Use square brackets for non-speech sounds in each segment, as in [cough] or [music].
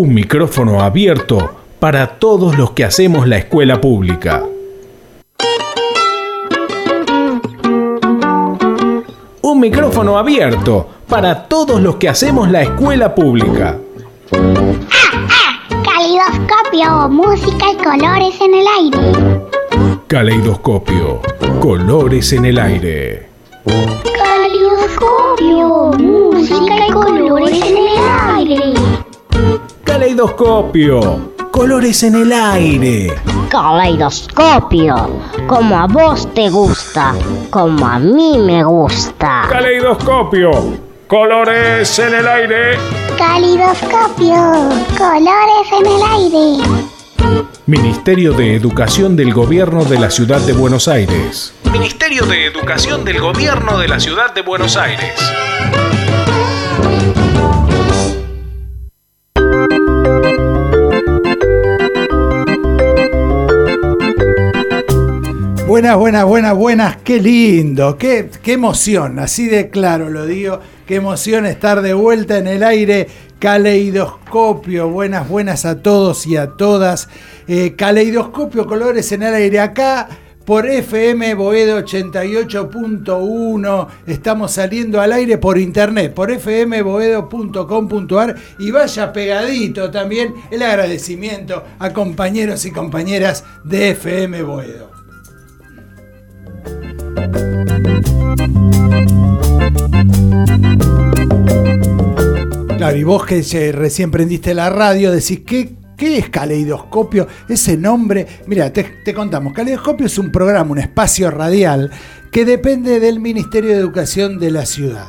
Un micrófono abierto para todos los que hacemos la escuela pública. Un micrófono abierto para todos los que hacemos la escuela pública. Caleidoscopio, música y colores en el aire. Caleidoscopio, colores en el aire. Caleidoscopio, música y colores en el aire. Caleidoscopio, colores en el aire. Caleidoscopio, como a vos te gusta, como a mí me gusta. Caleidoscopio, colores en el aire. Caleidoscopio, colores en el aire. Ministerio de Educación del Gobierno de la Ciudad de Buenos Aires. Ministerio de Educación del Gobierno de la Ciudad de Buenos Aires. Buenas, buenas, buenas, buenas, qué lindo, qué, qué emoción, así de claro lo digo, qué emoción estar de vuelta en el aire. Caleidoscopio, buenas, buenas a todos y a todas. Eh, caleidoscopio, colores en el aire acá por FM Boedo 88.1. Estamos saliendo al aire por internet, por fmboedo.com.ar y vaya pegadito también el agradecimiento a compañeros y compañeras de FM Boedo. Claro, y vos que recién prendiste la radio, decís, ¿qué, ¿qué es Caleidoscopio? Ese nombre, mira, te, te contamos, Caleidoscopio es un programa, un espacio radial que depende del Ministerio de Educación de la ciudad.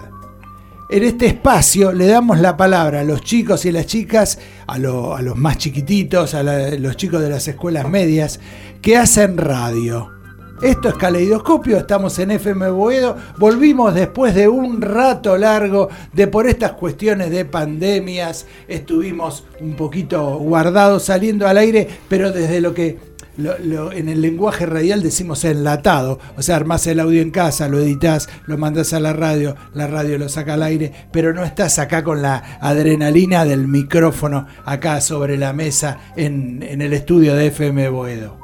En este espacio le damos la palabra a los chicos y las chicas, a, a los más chiquititos, a los chicos de las escuelas medias, que hacen radio. Esto es Caleidoscopio, estamos en FM Boedo, volvimos después de un rato largo de por estas cuestiones de pandemias, estuvimos un poquito guardados saliendo al aire, pero desde lo que en el lenguaje radial decimos enlatado, o sea, armás el audio en casa, lo editas, lo mandas a la radio, la radio lo saca al aire, pero no estás acá con la adrenalina del micrófono acá sobre la mesa en, en el estudio de FM Boedo.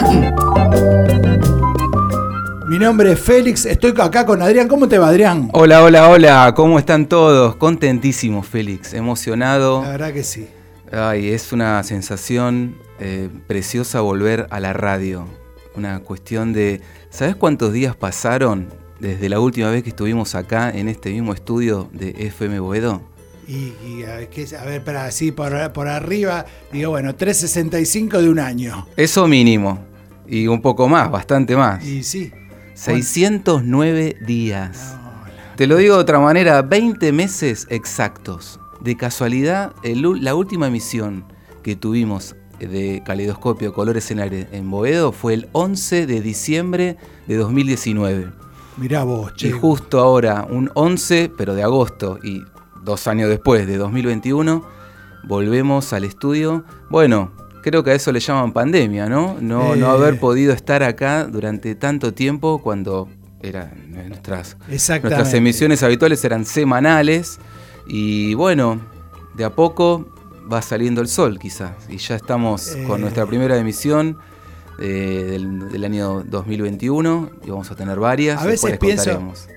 [coughs] Mi nombre es Félix, estoy acá con Adrián. ¿Cómo te va, Adrián? Hola, hola, hola, ¿cómo están todos? Contentísimo, Félix, emocionado. La verdad que sí. Ay, es una sensación eh, preciosa volver a la radio. Una cuestión de... ¿Sabes cuántos días pasaron desde la última vez que estuvimos acá en este mismo estudio de FM Boedo? Y, y, a, ver. A ver, para así por, por arriba, digo, bueno, 365 de un año. Eso mínimo. Y un poco más, bastante más. Y sí. 609 días. No, la- Te lo digo de otra manera, 20 meses exactos. De casualidad, el la última emisión que tuvimos de Caleidoscopio Colores en Aire en Boedo fue el 11 de diciembre de 2019. Mirá vos, che. Y justo ahora, un 11, pero de agosto, y dos años después, de 2021, volvemos al estudio. Bueno, creo que a eso le llaman pandemia, ¿no? No, no Eh. haber podido estar acá durante tanto tiempo cuando eran nuestras, Exactamente. nuestras emisiones habituales eran semanales. Y bueno, de a poco va saliendo el sol quizás. Y ya estamos Eh. con nuestra primera emisión eh, del, del año 2021 y vamos a tener varias. A veces pienso,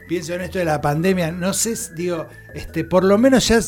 pienso en esto de la pandemia, no sé, digo, este, por lo menos ya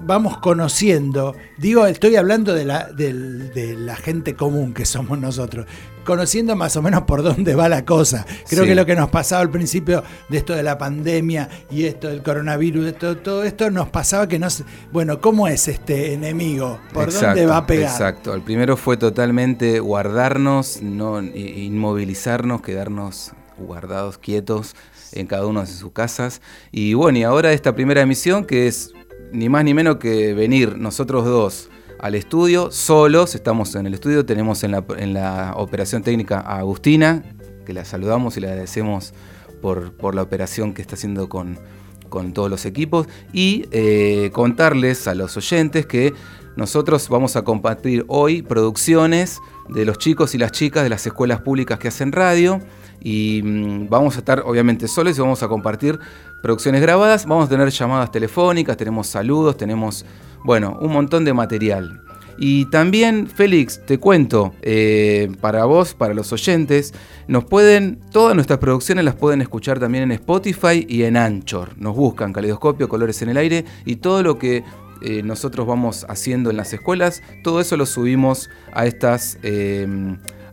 vamos conociendo, digo, estoy hablando de la, del- de la gente común que somos nosotros, conociendo más o menos por dónde va la cosa. Creo Sí. que lo que nos pasaba al principio de esto de la pandemia y esto del coronavirus, esto- todo esto nos pasaba que no sé, bueno, ¿cómo es este enemigo? ¿Por dónde va a pegar? Exacto. El primero fue totalmente guardarnos, no inmovilizarnos, quedarnos guardados, quietos en cada uno de sus casas. Y bueno, y ahora esta primera emisión que es ni más ni menos que venir nosotros dos al estudio, solos, estamos en el estudio, tenemos en la, operación técnica a Agustina, que la saludamos y le agradecemos por, por la operación que está haciendo con, con todos los equipos. Y eh, contarles a los oyentes que nosotros vamos a compartir hoy producciones de los chicos y las chicas de las escuelas públicas que hacen radio y mm, vamos a estar obviamente solos y vamos a compartir producciones grabadas, vamos a tener llamadas telefónicas, tenemos saludos, tenemos, bueno, un montón de material. Y también, Félix, te cuento, eh, para vos, para los oyentes, nos pueden, todas nuestras producciones las pueden escuchar también en Spotify y en Anchor. Nos buscan Caleidoscopio, Colores en el Aire y todo lo que eh, nosotros vamos haciendo en las escuelas, todo eso lo subimos a estas, eh,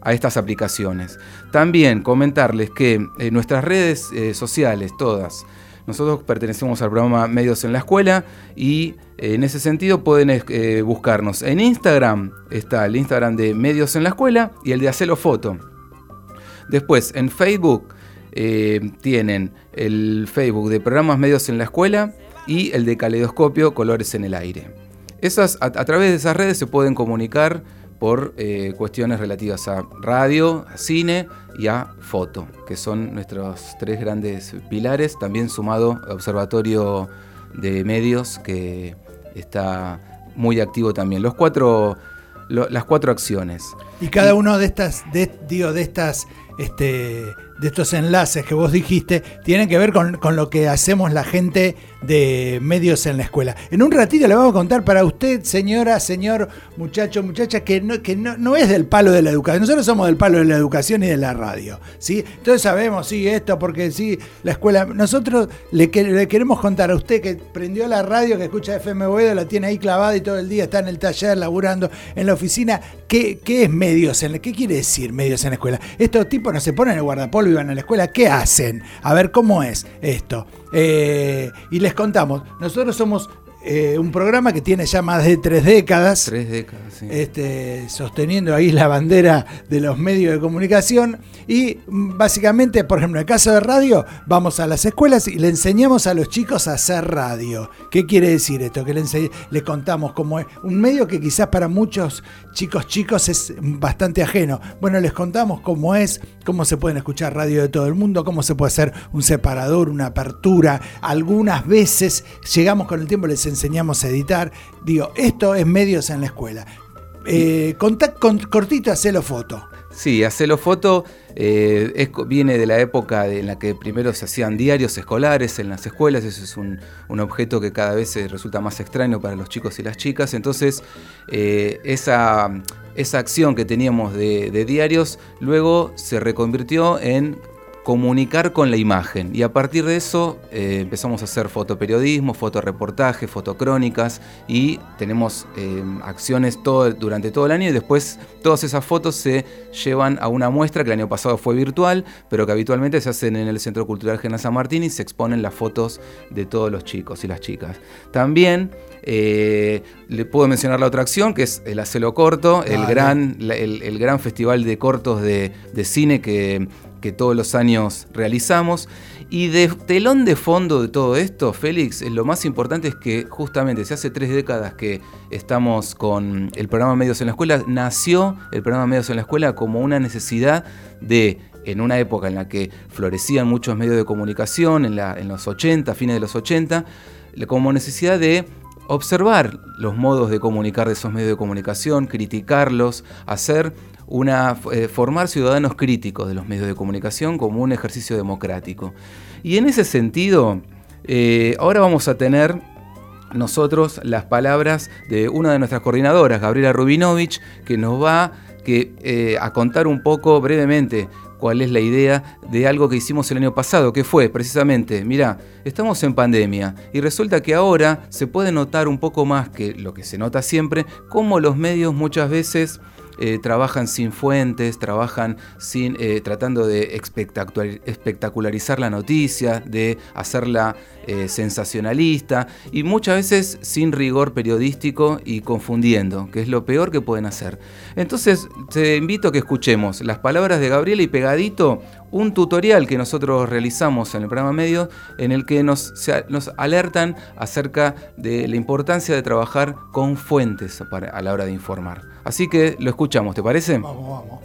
a estas aplicaciones. También comentarles que en nuestras redes sociales, todas, nosotros pertenecemos al programa Medios en la Escuela y eh, en ese sentido pueden eh, buscarnos. En Instagram está el Instagram de Medios en la Escuela y el de Hacelo Foto. Después en Facebook eh, tienen el Facebook de programas Medios en la Escuela y el de Caleidoscopio Colores en el Aire. Esas, a través de esas redes se pueden comunicar por eh, cuestiones relativas a radio, a cine y a foto, que son nuestros tres grandes pilares, también sumado Observatorio de Medios, que está muy activo también. Los cuatro, las cuatro acciones. Y cada uno de estas, de, digo, de estas este, de estos enlaces que vos dijiste tienen que ver con, lo que hacemos la gente de medios en la escuela. En un ratito le vamos a contar para usted, señora, señor, muchacho, muchacha, que no, que no, es del palo de la educación. Nosotros somos del palo de la educación y de la radio. ¿sí? Entonces sabemos, sí, esto, porque sí, la escuela. Nosotros le, queremos contar a usted que prendió la radio, que escucha FM la tiene ahí clavada y todo el día está en el taller, laburando en la oficina. ¿Qué, qué es medios en la ¿Qué quiere decir medios en la escuela? Estos tipos no se ponen el guardapolvo y van a la escuela. ¿Qué hacen? A ver cómo es esto. Eh, y les contamos, nosotros somos eh, un programa que tiene ya más de tres décadas. Tres décadas, sí. Este, sosteniendo ahí la bandera de los medios de comunicación. Y mm, básicamente, por ejemplo, en el caso de radio, vamos a las escuelas y le enseñamos a los chicos a hacer radio. ¿Qué quiere decir esto? Que le, contamos cómo es un medio que quizás para muchos chicos chicos es bastante ajeno. Bueno, les contamos cómo es, cómo se pueden escuchar radio de todo el mundo, cómo se puede hacer un separador, una apertura. Algunas veces llegamos con el tiempo, les enseñamos a editar. Digo, esto es medios en la escuela. Eh, con, cortito, hacelo foto. Sí, hacelo foto eh, viene de la época en la que primero se hacían diarios escolares en las escuelas, eso es un, objeto que cada vez resulta más extraño para los chicos y las chicas, entonces eh, esa, esa acción que teníamos de, de diarios luego se reconvirtió en comunicar con la imagen. Y a partir de eso eh, empezamos a hacer fotoperiodismo, fotoreportaje, fotocrónicas y tenemos eh, acciones todo, durante todo el año y después todas esas fotos se llevan a una muestra que el año pasado fue virtual, pero que habitualmente se hacen en el Centro Cultural General San Martín y se exponen las fotos de todos los chicos y las chicas. También eh, le puedo mencionar la otra acción que es el Acelo Corto, el, gran, el, gran festival de cortos de, de cine que que todos los años realizamos. Y de telón de fondo de todo esto, Félix, lo más importante es que justamente si hace tres décadas que estamos con el programa Medios en la Escuela, nació el programa Medios en la Escuela como una necesidad de en una época en la que florecían muchos medios de comunicación, en, en los 80, fines de los 80, como necesidad de observar los modos de comunicar de esos medios de comunicación, criticarlos, hacer una, eh, formar ciudadanos críticos de los medios de comunicación como un ejercicio democrático. Y en ese sentido, eh, ahora vamos a tener nosotros las palabras de una de nuestras coordinadoras, Gabriela Rubinovich, que nos va eh, a contar un poco brevemente cuál es la idea de algo que hicimos el año pasado, que fue precisamente, mira, estamos en pandemia y resulta que ahora se puede notar un poco más que lo que se nota siempre, cómo los medios muchas veces eh, trabajan sin fuentes, trabajan sin, eh, tratando de espectacularizar la noticia, de hacerla eh, sensacionalista y muchas veces sin rigor periodístico y confundiendo, que es lo peor que pueden hacer. Entonces te invito a que escuchemos las palabras de Gabriela y pegadito un tutorial que nosotros realizamos en el programa Medio en el que nos, nos alertan acerca de la importancia de trabajar con fuentes a la hora de informar. Así que lo escuchamos, ¿te parece? Vamos, vamos.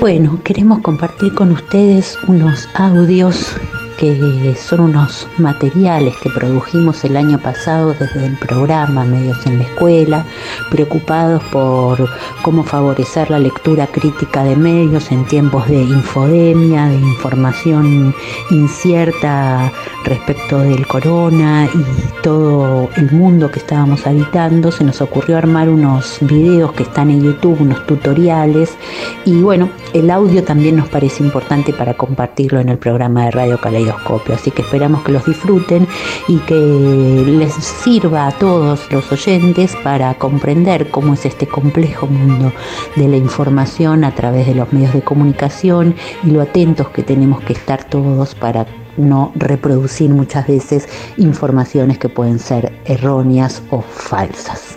Bueno, queremos compartir con ustedes unos audios que son unos materiales que produjimos el año pasado desde el programa Medios en la Escuela, preocupados por cómo favorecer la lectura crítica de medios en tiempos de infodemia, de información incierta respecto del corona y todo el mundo que estábamos habitando. Se nos ocurrió armar unos videos que están en YouTube, unos tutoriales y bueno, el audio también nos parece importante para compartirlo en el programa de Radio Caleidoscopio, así que esperamos que los disfruten y que les sirva a todos los oyentes para comprender cómo es este complejo mundo de la información a través de los medios de comunicación y lo atentos que tenemos que estar todos para no reproducir muchas veces informaciones que pueden ser erróneas o falsas.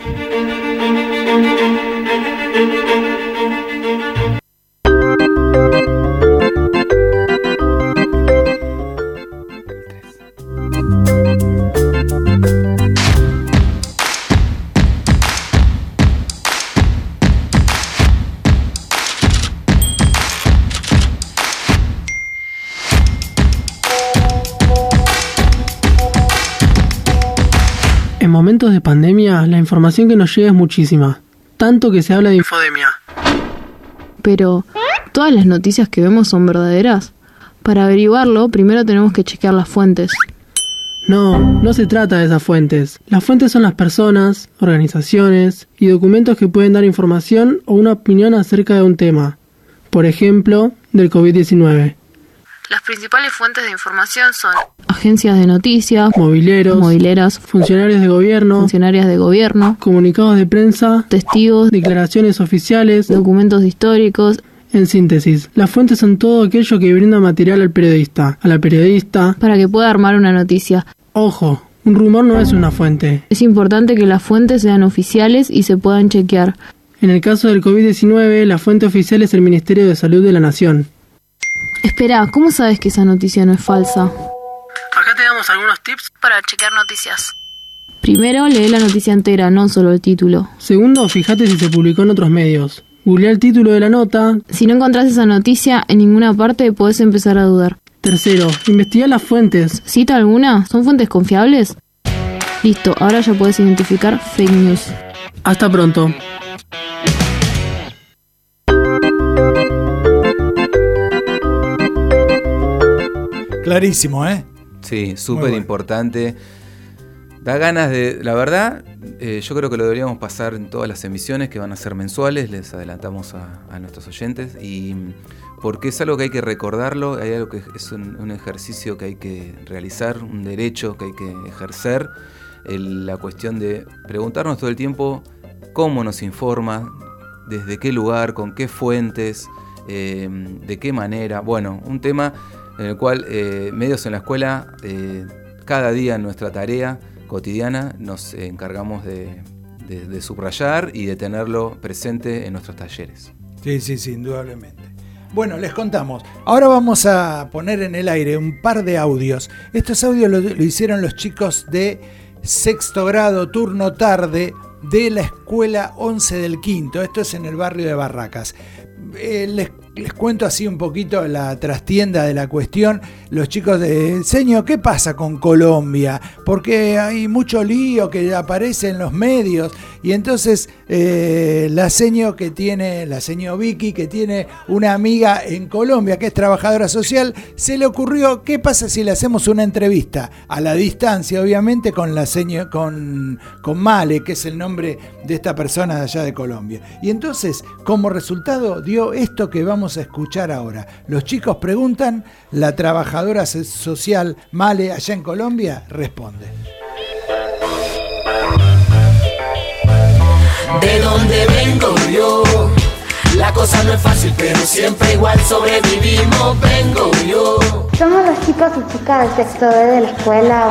De pandemia, la información que nos llega es muchísima, tanto que se habla de infodemia. Pero, ¿todas las noticias que vemos son verdaderas? Para averiguarlo, primero tenemos que chequear las fuentes. No, no se trata de esas fuentes. Las fuentes son las personas, organizaciones y documentos que pueden dar información o una opinión acerca de un tema. Por ejemplo, del COVID-19. Las principales fuentes de información son agencias de noticias, Mobileros, mobileras, funcionarios de gobierno, funcionarias de gobierno, comunicados de prensa, testigos, declaraciones oficiales, documentos históricos. En síntesis, las fuentes son todo aquello que brinda material al periodista, a la periodista, para que pueda armar una noticia. Ojo, un rumor no es una fuente. Es importante que las fuentes sean oficiales y se puedan chequear. En el caso del COVID-19, la fuente oficial es el Ministerio de Salud de la Nación. Espera, ¿cómo sabes que esa noticia no es falsa? Acá te damos algunos tips para chequear noticias. Primero, lee la noticia entera, no solo el título. Segundo, fíjate si se publicó en otros medios. Googlea el título de la nota. Si no encontrás esa noticia en ninguna parte, puedes empezar a dudar. Tercero, investiga las fuentes. ¿Cita alguna? ¿Son fuentes confiables? Listo, ahora ya puedes identificar fake news. Hasta pronto. Clarísimo, ¿eh? Sí, súper importante. Da ganas de, la verdad, eh, yo creo que lo deberíamos pasar en todas las emisiones que van a ser mensuales, les adelantamos a, a nuestros oyentes, y porque es algo que hay que recordarlo, hay algo que es un, un ejercicio que hay que realizar, un derecho que hay que ejercer, el- la cuestión de preguntarnos todo el tiempo cómo nos informa, desde qué lugar, con qué fuentes, eh, de qué manera. Bueno, un tema en el cual eh, Medios en la Escuela, eh, cada día en nuestra tarea cotidiana, nos encargamos de, subrayar y de tenerlo presente en nuestros talleres. Sí, sí, sí, indudablemente. Bueno, les contamos. Ahora vamos a poner en el aire un par de audios. Estos audios lo, hicieron los chicos de sexto grado, turno tarde, de la escuela 11 del quinto. Esto es en el barrio de Barracas. Eh, les cuento así un poquito la trastienda de la cuestión. Los chicos de Seño, ¿qué pasa con Colombia? Porque hay mucho lío que aparece en los medios. Y entonces eh, la seño que tiene, la seño Vicky, que tiene una amiga en Colombia que es trabajadora social, se le ocurrió, ¿qué pasa si le hacemos una entrevista? A la distancia, obviamente, con la seño, con, con Male, que es el nombre de esta persona de allá de Colombia. Y entonces, como resultado, dio esto que vamos a escuchar ahora. Los chicos preguntan, la trabajadora so- social Male allá en Colombia responde. de donde vengo yo. La cosa no es fácil, pero siempre igual sobrevivimos. Vengo yo. Somos los chicos y chicas del sexto B de la escuela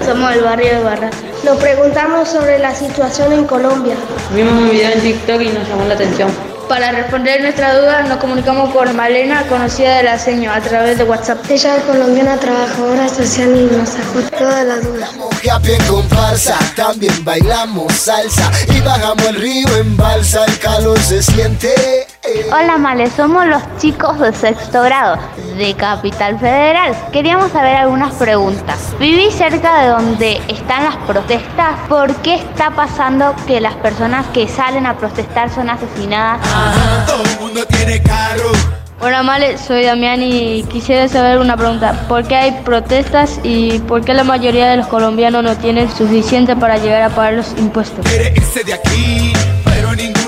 11. Somos del barrio de Barra. Nos preguntamos sobre la situación en Colombia. Vimos un video en TikTok y nos llamó la atención. Para responder nuestra duda nos comunicamos con Malena, conocida de la seño, a través de WhatsApp. Ella es colombiana trabajadora social y nos sacó todas las dudas. Happy en comparsa, también bailamos salsa y bajamos el río en balsa. El calor se siente Hola Male, somos los chicos de sexto grado de Capital Federal. Queríamos saber algunas preguntas. Viví cerca de donde están las protestas. ¿Por qué está pasando que las personas que salen a protestar son asesinadas? Todo el mundo tiene carro. Hola Male, soy Damián y quisiera saber una pregunta. ¿Por qué hay protestas y por qué la mayoría de los colombianos no tienen suficiente para llegar a pagar los impuestos? Quiere irse de aquí, pero logrado.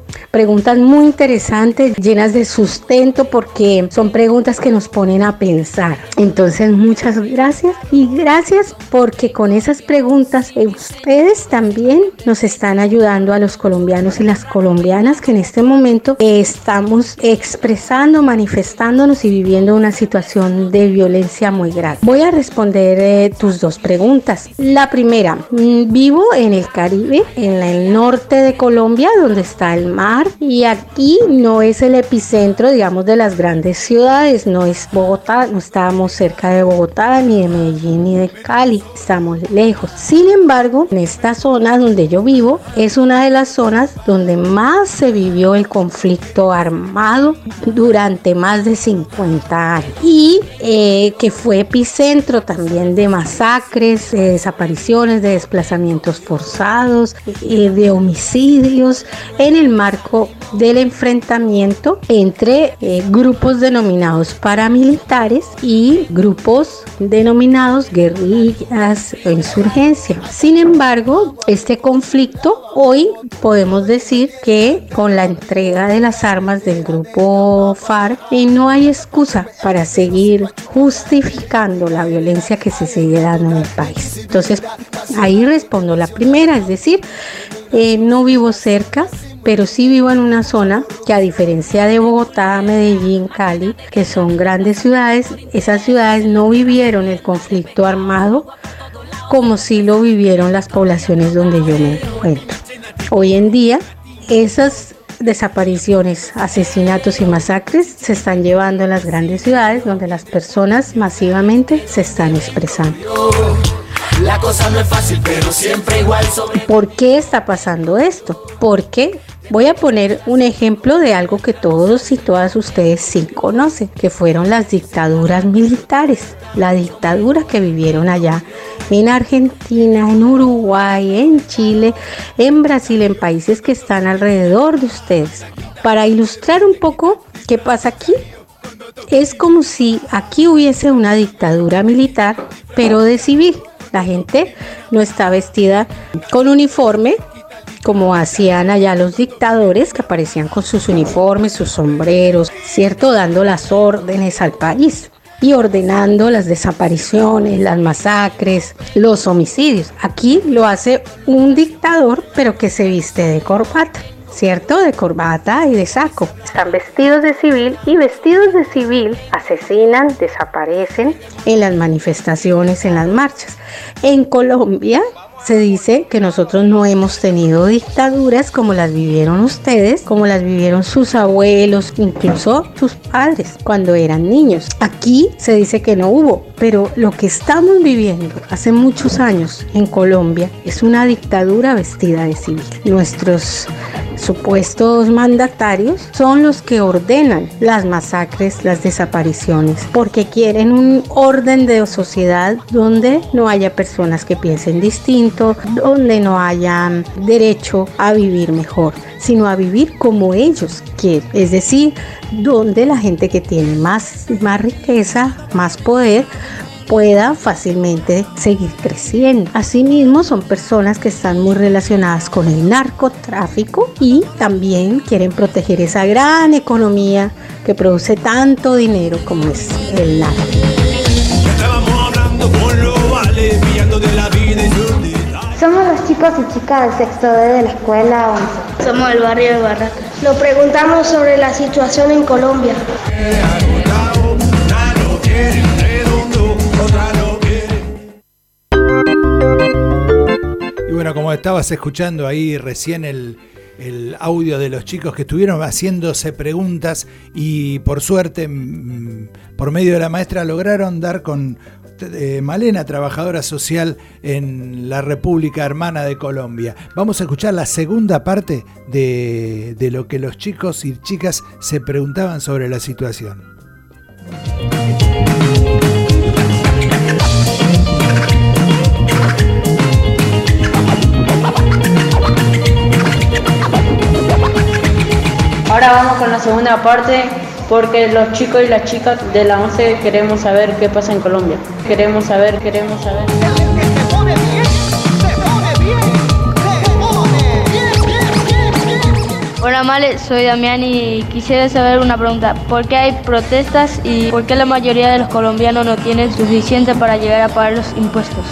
preguntas muy interesantes, llenas de sustento porque son preguntas que nos ponen a pensar. Entonces, muchas gracias y gracias porque con esas preguntas ustedes también nos están ayudando a los colombianos y las colombianas que en este momento estamos expresando, manifestándonos y viviendo una situación de violencia muy grave. Voy a responder eh, tus dos preguntas. La primera, mm, vivo en el Caribe, en el norte de Colombia, donde está el mar y aquí no es el epicentro, digamos, de las grandes ciudades, no es Bogotá, no estamos cerca de Bogotá, ni de Medellín, ni de Cali, estamos lejos. Sin embargo, en esta zona donde yo vivo es una de las zonas donde más se vivió el conflicto armado durante más de 50 años y eh, que fue epicentro también de masacres, de desapariciones, de desplazamientos forzados, eh, de homicidios en el del enfrentamiento entre eh, grupos denominados paramilitares y grupos denominados guerrillas o insurgencia. Sin embargo, este conflicto hoy podemos decir que con la entrega de las armas del grupo FARC eh, no hay excusa para seguir justificando la violencia que se sigue dando en el país. Entonces, ahí respondo la primera, es decir, eh, no vivo cerca, pero sí vivo en una zona que a diferencia de Bogotá, Medellín, Cali, que son grandes ciudades, esas ciudades no vivieron el conflicto armado como si lo vivieron las poblaciones donde yo me encuentro. Hoy en día, esas desapariciones, asesinatos y masacres se están llevando en las grandes ciudades donde las personas masivamente se están expresando. La cosa no es fácil, pero siempre igual sobre. ¿Por qué está pasando esto? Porque voy a poner un ejemplo de algo que todos y todas ustedes sí conocen, que fueron las dictaduras militares. La dictadura que vivieron allá en Argentina, en Uruguay, en Chile, en Brasil, en países que están alrededor de ustedes. Para ilustrar un poco qué pasa aquí, es como si aquí hubiese una dictadura militar, pero de civil. La gente no está vestida con uniforme, como hacían allá los dictadores que aparecían con sus uniformes, sus sombreros, ¿cierto? Dando las órdenes al país y ordenando las desapariciones, las masacres, los homicidios. Aquí lo hace un dictador, pero que se viste de corbata. ¿Cierto? De corbata y de saco. Están vestidos de civil y vestidos de civil asesinan, desaparecen en las manifestaciones, en las marchas. En Colombia se dice que nosotros no hemos tenido dictaduras como las vivieron ustedes, como las vivieron sus abuelos, incluso sus padres cuando eran niños. Aquí se dice que no hubo, pero lo que estamos viviendo hace muchos años en Colombia es una dictadura vestida de civil. Nuestros supuestos mandatarios son los que ordenan las masacres, las desapariciones, porque quieren un orden de sociedad donde no haya personas que piensen distinto, donde no haya derecho a vivir mejor, sino a vivir como ellos quieren. Es decir, donde la gente que tiene más, más riqueza, más poder, pueda fácilmente seguir creciendo. Asimismo, son personas que están muy relacionadas con el narcotráfico y también quieren proteger esa gran economía que produce tanto dinero como es el narco. Somos los chicos y chicas del sexto D de la escuela 11. Somos del barrio de Barracas. Nos preguntamos sobre la situación en Colombia. Y bueno, como estabas escuchando ahí recién el, el audio de los chicos que estuvieron haciéndose preguntas y por suerte, mm, por medio de la maestra, lograron dar con eh, Malena, trabajadora social en la República Hermana de Colombia. Vamos a escuchar la segunda parte de, de lo que los chicos y chicas se preguntaban sobre la situación. Ahora vamos con la segunda parte porque los chicos y las chicas de la 11 queremos saber qué pasa en Colombia. Queremos saber, queremos saber. Hola Male, soy Damián y quisiera saber una pregunta. ¿Por qué hay protestas y por qué la mayoría de los colombianos no tienen suficiente para llegar a pagar los impuestos?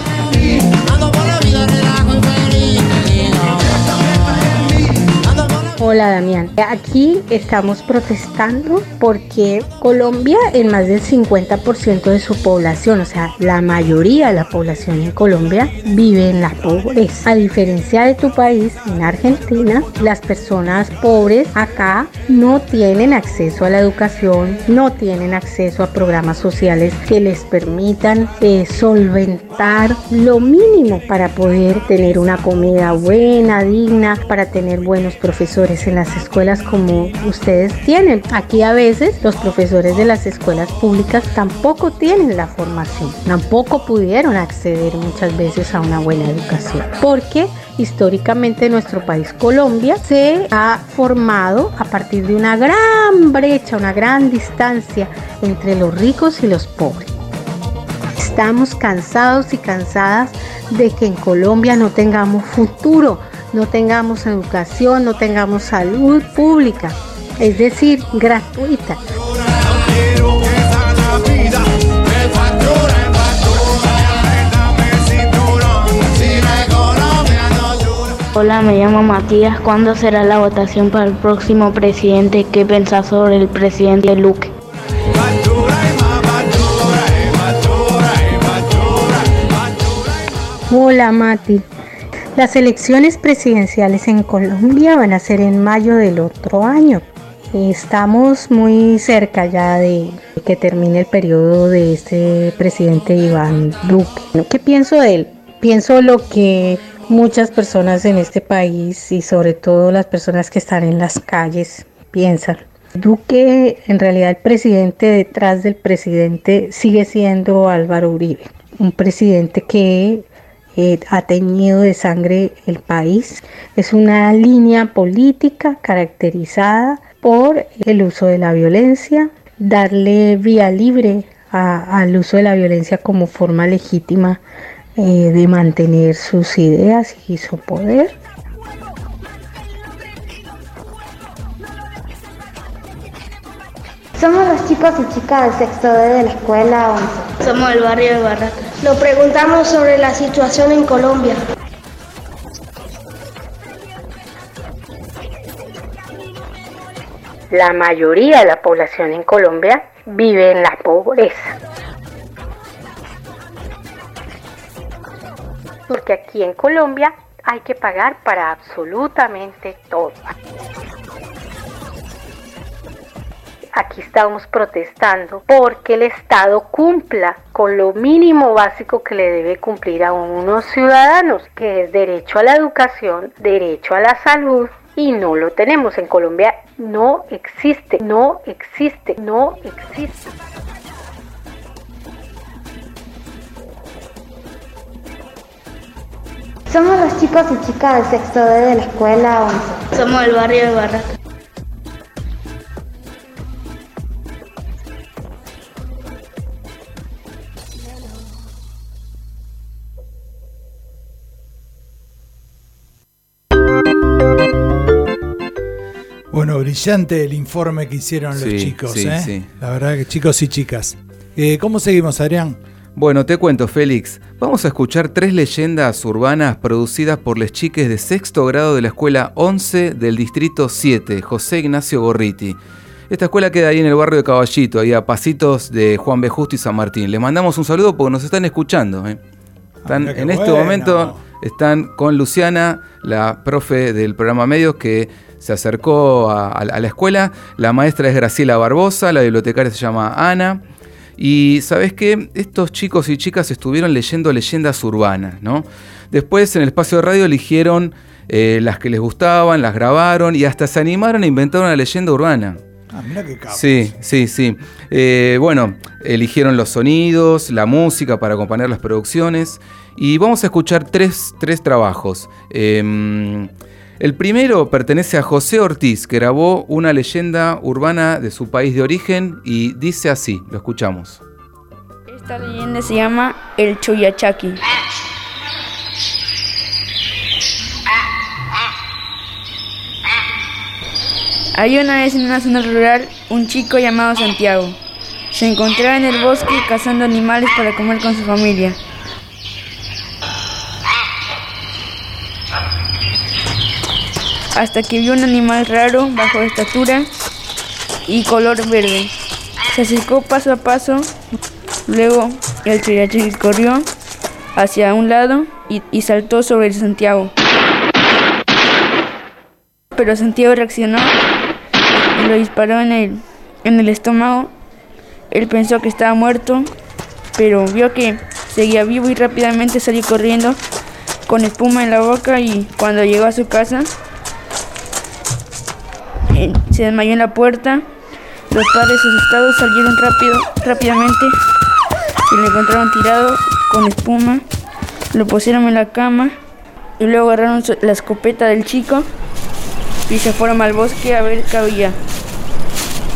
Hola Damián, aquí estamos protestando porque Colombia en más del 50% de su población, o sea, la mayoría de la población en Colombia vive en la pobreza. A diferencia de tu país, en Argentina, las personas pobres acá no tienen acceso a la educación, no tienen acceso a programas sociales que les permitan eh, solventar lo mínimo para poder tener una comida buena, digna, para tener buenos profesores en las escuelas como ustedes tienen. Aquí a veces los profesores de las escuelas públicas tampoco tienen la formación, tampoco pudieron acceder muchas veces a una buena educación, porque históricamente nuestro país Colombia se ha formado a partir de una gran brecha, una gran distancia entre los ricos y los pobres. Estamos cansados y cansadas de que en Colombia no tengamos futuro, no tengamos educación, no tengamos salud pública, es decir, gratuita. Hola, me llamo Matías. ¿Cuándo será la votación para el próximo presidente? ¿Qué pensás sobre el presidente Luque? Hola Mati, las elecciones presidenciales en Colombia van a ser en mayo del otro año. Estamos muy cerca ya de que termine el periodo de este presidente Iván Duque. ¿Qué pienso de él? Pienso lo que muchas personas en este país y sobre todo las personas que están en las calles piensan. Duque, en realidad el presidente detrás del presidente sigue siendo Álvaro Uribe, un presidente que ha teñido de sangre el país. Es una línea política caracterizada por el uso de la violencia, darle vía libre al uso de la violencia como forma legítima eh, de mantener sus ideas y su poder. Somos los chicos y chicas del sexto D de la escuela 11. Somos del barrio de Barracas. Lo preguntamos sobre la situación en Colombia. La mayoría de la población en Colombia vive en la pobreza. Porque aquí en Colombia hay que pagar para absolutamente todo. Aquí estamos protestando porque el Estado cumpla con lo mínimo básico que le debe cumplir a unos ciudadanos, que es derecho a la educación, derecho a la salud, y no lo tenemos. En Colombia no existe, no existe, no existe. Somos los chicos y chicas del sexto D de la escuela 11. Somos del barrio de Barracas. Bueno, brillante el informe que hicieron los chicos, ¿eh? La verdad que chicos y chicas. Eh, ¿Cómo seguimos, Adrián? Bueno, te cuento, Félix. Vamos a escuchar tres leyendas urbanas producidas por les chiques de sexto grado de la escuela 11 del distrito 7, José Ignacio Gorriti. Esta escuela queda ahí en el barrio de Caballito, ahí a pasitos de Juan B. Justo y San Martín. Les mandamos un saludo porque nos están escuchando. ¿eh? Están en este momento están con Luciana, la profe del programa Medios que se acercó a, la escuela. La maestra es Graciela Barbosa, la bibliotecaria se llama Ana. Y sabes qué, estos chicos y chicas estuvieron leyendo leyendas urbanas, ¿no? Después en el espacio de radio eligieron eh, las que les gustaban, las grabaron y hasta se animaron a inventar una leyenda urbana. Ah, mira qué capo. Sí, sí, sí. Eh, bueno, eligieron los sonidos, la música para acompañar las producciones. Y vamos a escuchar tres, tres trabajos. Em, el primero pertenece a José Ortiz, que grabó una leyenda urbana de su país de origen y dice así, lo escuchamos. Esta leyenda se llama El Chuyachaki. Hay una vez en una zona rural un chico llamado Santiago. Se encontraba en el bosque cazando animales para comer con su familia. Hasta que vio un animal raro bajo de estatura y color verde. Se acercó paso a paso, luego el Chuyachaki corrió hacia un lado y, saltó sobre el Santiago. Pero Santiago reaccionó lo disparó en el, en el estómago. Él pensó que estaba muerto, pero vio que seguía vivo y rápidamente salió corriendo con espuma en la boca y cuando llegó a su casa se desmayó en la puerta. Los padres asustados salieron rápido, rápidamente y lo encontraron tirado con espuma. Lo pusieron en la cama y luego agarraron la escopeta del chico y se fueron al bosque a ver qué había.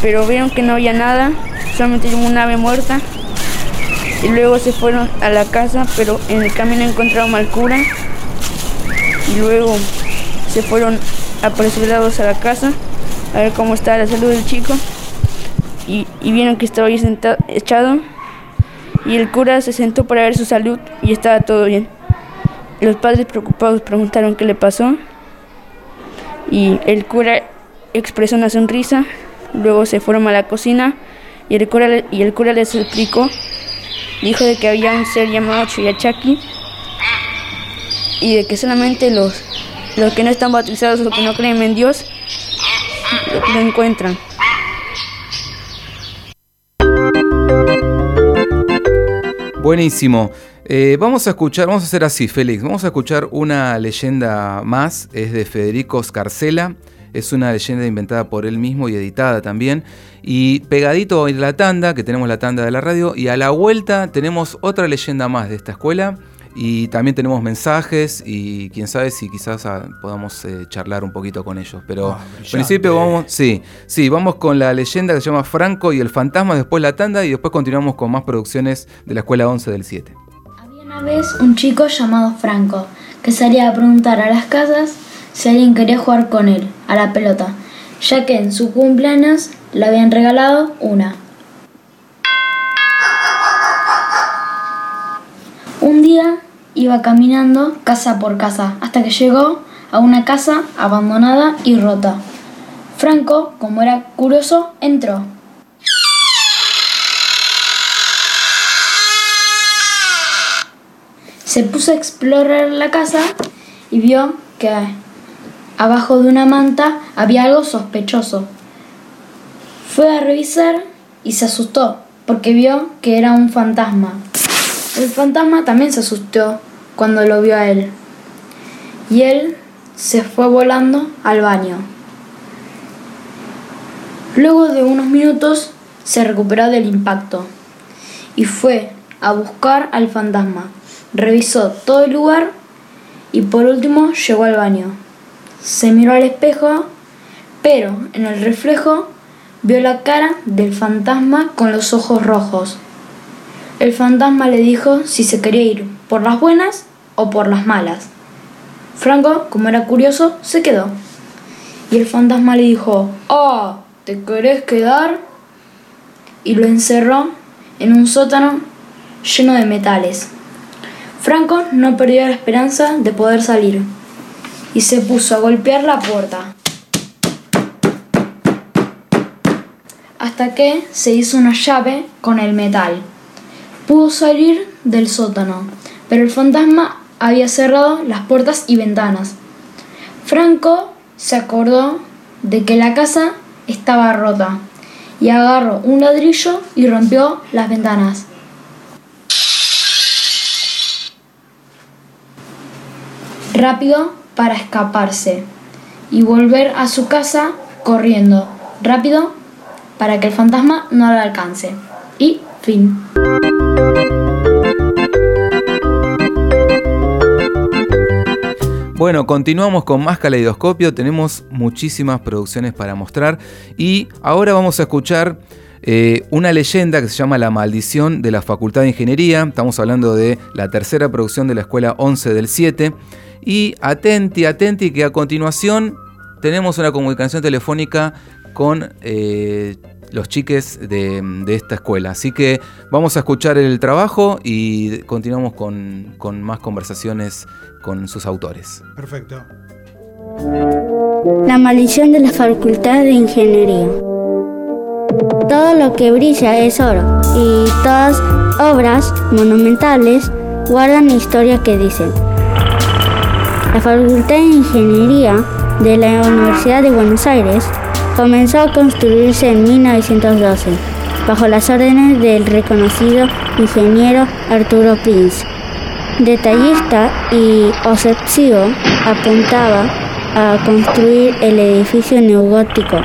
Pero vieron que no había nada, solamente un ave muerta. Y luego se fueron a la casa, pero en el camino encontraron al cura. Y luego se fueron apresurados a la casa a ver cómo estaba la salud del chico. Y, y vieron que estaba ahí sentado, echado. Y el cura se sentó para ver su salud y estaba todo bien. Los padres preocupados preguntaron qué le pasó y el cura expresó una sonrisa. Luego se fueron a la cocina y el cura, y el cura les explicó. Dijo de que había un ser llamado Chuyachaki y de que solamente los, los que no están bautizados o que no creen en Dios lo, lo encuentran. Buenísimo. Eh, vamos a escuchar, vamos a hacer así, Félix. Vamos a escuchar una leyenda más. Es de Federico Scarcella. Es una leyenda inventada por él mismo y editada también. Y pegadito en la tanda, que tenemos la tanda de la radio. Y a la vuelta tenemos otra leyenda más de esta escuela. Y también tenemos mensajes y quién sabe si quizás ah, podamos eh, charlar un poquito con ellos. Pero Ah, en principio vamos, sí, sí, vamos con la leyenda que se llama Franco y el fantasma, después la tanda y después continuamos con más producciones de la escuela 11 del 7. Una vez un chico llamado Franco, que salía a preguntar a las casas si alguien quería jugar con él, a la pelota, ya que en su cumpleaños le habían regalado una. Un día iba caminando casa por casa hasta que llegó a una casa abandonada y rota. Franco, como era curioso, entró. Se puso a explorar la casa y vio que abajo de una manta había algo sospechoso. Fue a revisar y se asustó porque vio que era un fantasma. El fantasma también se asustó cuando lo vio a él. Y él se fue volando al baño. Luego de unos minutos se recuperó del impacto y fue a buscar al fantasma. Revisó todo el lugar y por último llegó al baño. Se miró al espejo, pero en el reflejo vio la cara del fantasma con los ojos rojos. El fantasma le dijo si se quería ir por las buenas o por las malas. Franco, como era curioso, se quedó. Y el fantasma le dijo, ¡Oh! ¿Te querés quedar? Y lo encerró en un sótano lleno de metales. Franco no perdió la esperanza de poder salir y se puso a golpear la puerta. Hasta que se hizo una llave con el metal. Pudo salir del sótano, pero el fantasma había cerrado las puertas y ventanas. Franco se acordó de que la casa estaba rota y agarró un ladrillo y rompió las ventanas. Rápido para escaparse y volver a su casa corriendo. Rápido para que el fantasma no lo alcance. Y fin. Bueno, continuamos con más caleidoscopio, tenemos muchísimas producciones para mostrar y ahora vamos a escuchar eh, una leyenda que se llama La maldición de la Facultad de Ingeniería, estamos hablando de la tercera producción de la Escuela 11 del 7 y atenti, atenti que a continuación tenemos una comunicación telefónica con eh, los chiques de, de, esta escuela. Así que vamos a escuchar el trabajo y continuamos con, con más conversaciones con sus autores. Perfecto. La maldición de la Facultad de Ingeniería. Todo lo que brilla es oro y todas obras monumentales guardan historias que dicen. La Facultad de Ingeniería de la Universidad de Buenos Aires comenzó a construirse en 1912 bajo las órdenes del reconocido ingeniero Arturo Prince. Detallista y obsesivo, apuntaba a construir el edificio neogótico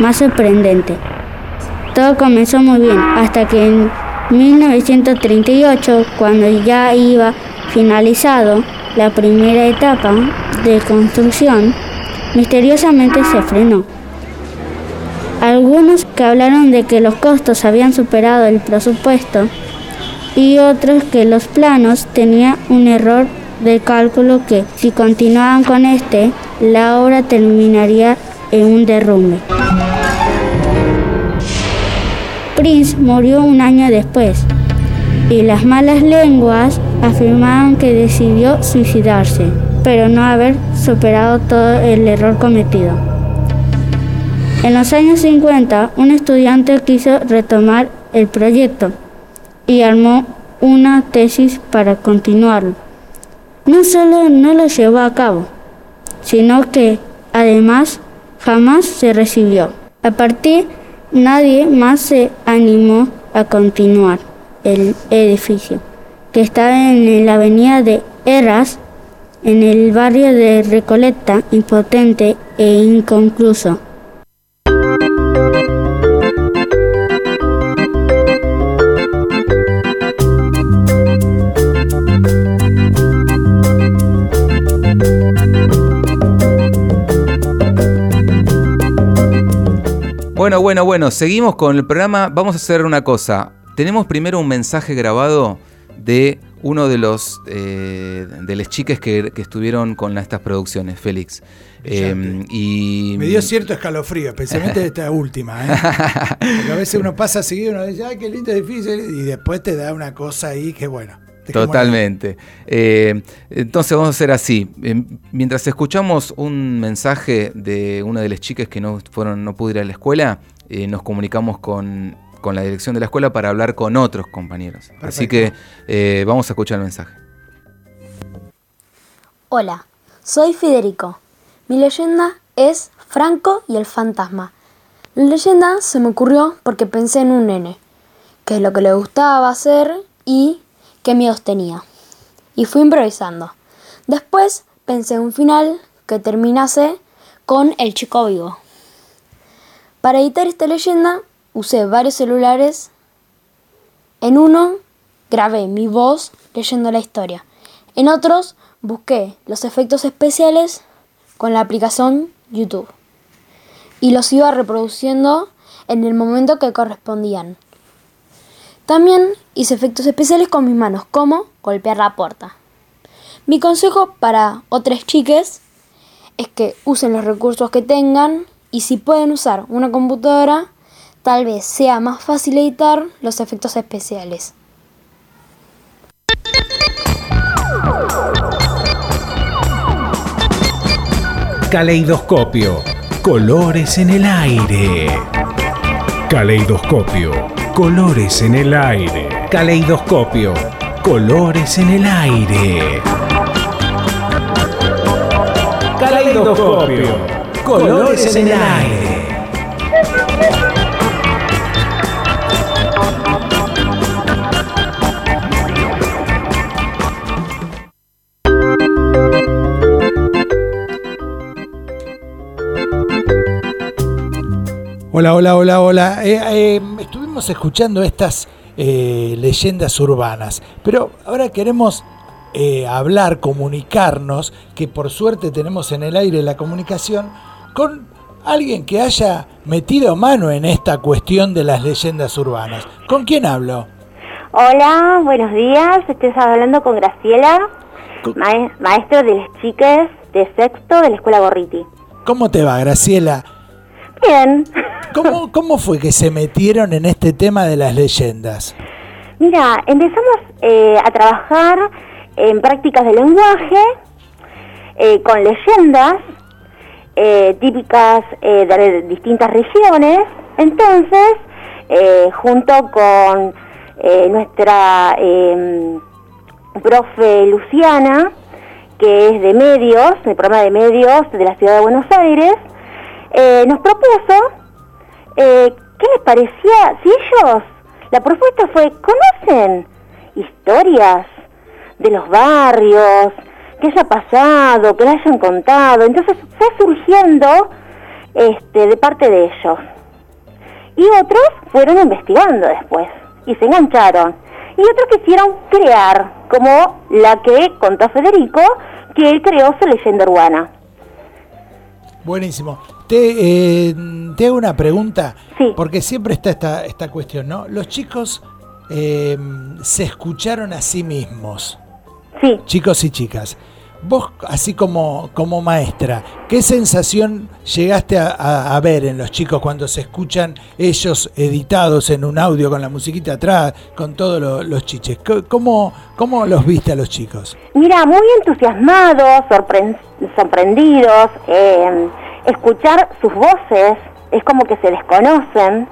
más sorprendente. Todo comenzó muy bien hasta que en 1938, cuando ya iba finalizado la primera etapa de construcción, misteriosamente se frenó. Algunos que hablaron de que los costos habían superado el presupuesto y otros que los planos tenían un error de cálculo que si continuaban con este, la obra terminaría en un derrumbe. Prince murió un año después y las malas lenguas afirmaban que decidió suicidarse, pero no haber superado todo el error cometido. En los años 50, un estudiante quiso retomar el proyecto y armó una tesis para continuarlo. No solo no lo llevó a cabo, sino que además jamás se recibió. A partir nadie más se animó a continuar el edificio, que estaba en la avenida de Erras, en el barrio de Recoleta, impotente e inconcluso. Bueno, bueno, bueno, seguimos con el programa. Vamos a hacer una cosa. Tenemos primero un mensaje grabado de uno de los eh, de las chiques que, que, estuvieron con estas producciones, Félix. Eh, y me dio cierto escalofrío, especialmente esta [laughs] última. ¿eh? Porque a veces uno pasa seguido y uno dice, ay, qué lindo, difícil, y después te da una cosa ahí que bueno. Totalmente. Eh, entonces vamos a hacer así. Eh, mientras escuchamos un mensaje de una de las chicas que no fueron, no pudo ir a la escuela, eh, nos comunicamos con, con, la dirección de la escuela para hablar con otros compañeros. Perfecto. Así que eh, vamos a escuchar el mensaje. Hola, soy Federico. Mi leyenda es Franco y el fantasma. La leyenda se me ocurrió porque pensé en un nene, que es lo que le gustaba hacer y qué miedos tenía. Y fui improvisando. Después pensé en un final que terminase con el chico vivo. Para editar esta leyenda usé varios celulares. En uno grabé mi voz leyendo la historia. En otros busqué los efectos especiales con la aplicación YouTube. Y los iba reproduciendo en el momento que correspondían. También hice efectos especiales con mis manos, como golpear la puerta. Mi consejo para otras chiques es que usen los recursos que tengan y si pueden usar una computadora, tal vez sea más fácil editar los efectos especiales. Caleidoscopio. Colores en el aire. Caleidoscopio. Colores en el aire. Caleidoscopio. Colores en el aire. Caleidoscopio. Colores en el aire. Hola, hola, hola, hola. Eh, eh, estuvimos escuchando estas eh, leyendas urbanas, pero ahora queremos hablar, comunicarnos, que por suerte tenemos en el aire la comunicación, con alguien que haya metido mano en esta cuestión de las leyendas urbanas. ¿Con quién hablo? Hola, buenos días. Estoy hablando con Graciela, mae- maestro de las chicas de sexto de la Escuela Gorriti. ¿Cómo te va, Graciela? Bien. ¿Cómo, ¿Cómo fue que se metieron en este tema de las leyendas? Mira, empezamos eh, a trabajar en prácticas de lenguaje eh, con leyendas eh, típicas de distintas regiones. Entonces, junto con nuestra eh, profe Luciana, que es de medios, del programa de medios de la ciudad de Buenos Aires, eh, nos propuso eh, qué les parecía si ellos, la propuesta fue, conocen historias de los barrios, que haya pasado, que le hayan contado, entonces fue surgiendo este, de parte de ellos. Y otros fueron investigando después y se engancharon. Y otros quisieron crear, como la que contó Federico, que él creó su leyenda urbana. Buenísimo. Te, eh, te hago una pregunta, porque siempre está esta, esta cuestión, ¿no? Los chicos eh, se escucharon a sí mismos. Sí. Chicos y chicas. Vos, así como, como maestra, ¿qué sensación llegaste a, a- a ver en los chicos cuando se escuchan ellos editados en un audio con la musiquita atrás, con todos lo- los chiches? ¿Cómo, ¿Cómo los viste a los chicos? Mira, muy entusiasmados, sorpren- sorprendidos, eh, escuchar sus voces es como que se desconocen,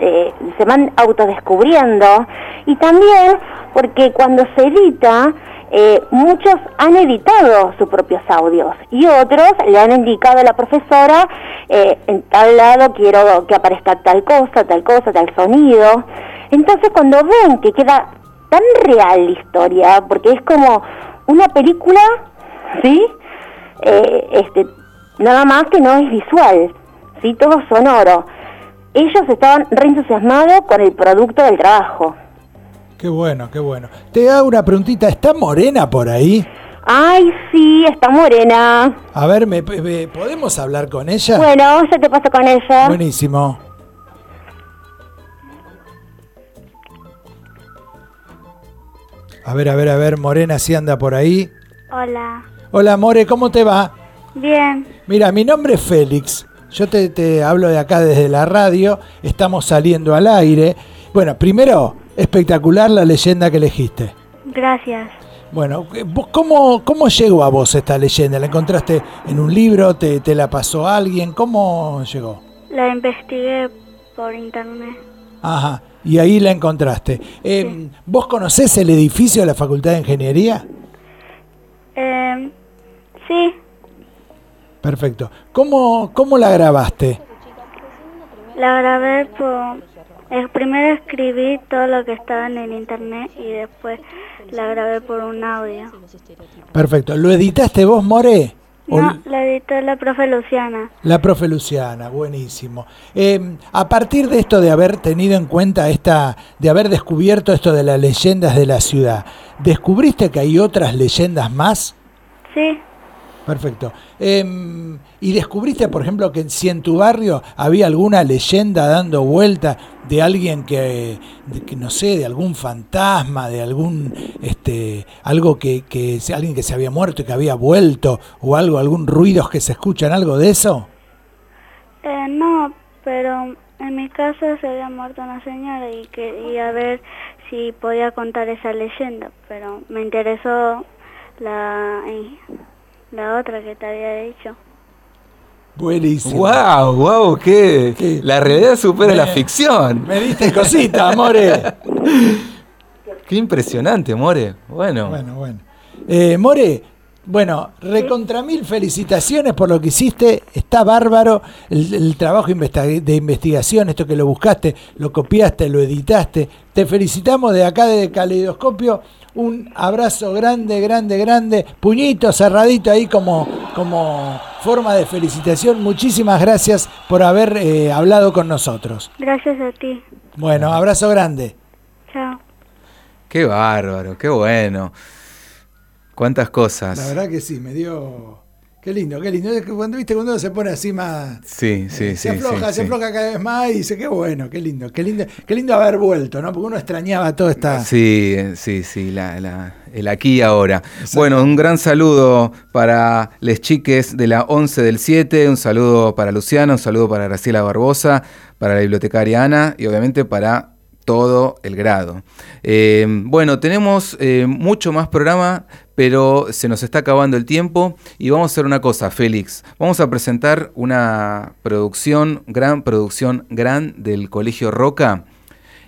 eh, se van autodescubriendo y también porque cuando se edita, eh, muchos han editado sus propios audios y otros le han indicado a la profesora, eh, en tal lado quiero que aparezca tal cosa, tal cosa, tal sonido. Entonces cuando ven que queda tan real la historia, porque es como una película, ¿sí? Eh, este, nada más que no es visual, ¿sí? Todo sonoro. Ellos estaban re entusiasmados con el producto del trabajo. Qué bueno, qué bueno. Te hago una preguntita, ¿está Morena por ahí? Ay, sí, está morena. A ver, ¿me, me- ¿podemos hablar con ella? Bueno, ya te paso con ella. Buenísimo. A ver, a ver, a ver, Morena si anda por ahí. Hola. Hola, More, ¿cómo te va? Bien. Mira, mi nombre es Félix. Yo te, te hablo de acá desde la radio. Estamos saliendo al aire. Bueno, primero, espectacular la leyenda que elegiste. Gracias. Bueno, ¿vos ¿cómo, ¿cómo llegó a vos esta leyenda? ¿La encontraste en un libro? ¿Te, te la pasó alguien? ¿Cómo llegó? La investigué por internet. Ajá, y ahí la encontraste. Eh, ¿Vos conocés el edificio de la Facultad de Ingeniería? Eh, sí, Perfecto. ¿Cómo, cómo la grabaste? la grabé por... eh, primero escribí todo lo que estaba en el internet y después la grabé por un audio. Perfecto. ¿Lo editaste vos, More? ¿O No, la editó la profe Luciana. La profe Luciana, buenísimo. Eh, a partir de esto de haber tenido en cuenta esta, de haber descubierto esto de las leyendas de la ciudad, ¿descubriste que hay otras leyendas más? Sí, Perfecto. Eh, ¿Y descubriste, por ejemplo, que si en tu barrio había alguna leyenda dando vuelta de alguien que, que, no sé, de algún fantasma, de algún, este, algo que, que alguien que se había muerto y que había vuelto, o algo, algún ruidos que se escuchan, algo de eso? eh, no, pero en mi casa se había muerto una señora y quería ver si podía contar esa leyenda, pero me interesó la, la otra que te había dicho. Buenísimo. ¡Wow! ¡Wow! ¿Qué? La realidad supera la ficción. Me diste cosita, amore. Qué impresionante, More. Bueno. Bueno, bueno. Eh, More, Bueno, recontra mil felicitaciones por lo que hiciste. Está bárbaro el, el trabajo de investigación, esto que lo buscaste, lo copiaste, lo editaste. Te felicitamos de acá de Caleidoscopio. Un abrazo grande, grande, grande. Puñito cerradito ahí como, como forma de felicitación. Muchísimas gracias por haber eh, hablado con nosotros. Gracias a ti. Bueno, abrazo grande. Chao. Qué bárbaro, qué bueno. Cuántas cosas. La verdad que sí, me dio. Qué lindo, qué lindo. Es que Cuando viste cuando uno se pone así más. Sí, sí, sí. se afloja, sí, se sí. afloja cada vez más y dice, qué bueno, qué lindo, qué lindo, qué lindo haber vuelto, ¿no? Porque uno extrañaba toda esta. Sí, eh, sí, sí, la, la- el aquí y ahora. Bueno, un gran saludo para les chiques de la 11 del 7, un saludo para Luciana, un saludo para Graciela Barbosa, para la bibliotecaria Ana y obviamente para todo el grado. Eh, bueno, tenemos eh, mucho más programa, pero se nos está acabando el tiempo y vamos a hacer una cosa, Félix. Vamos a presentar una producción, gran producción, gran del Colegio Roca.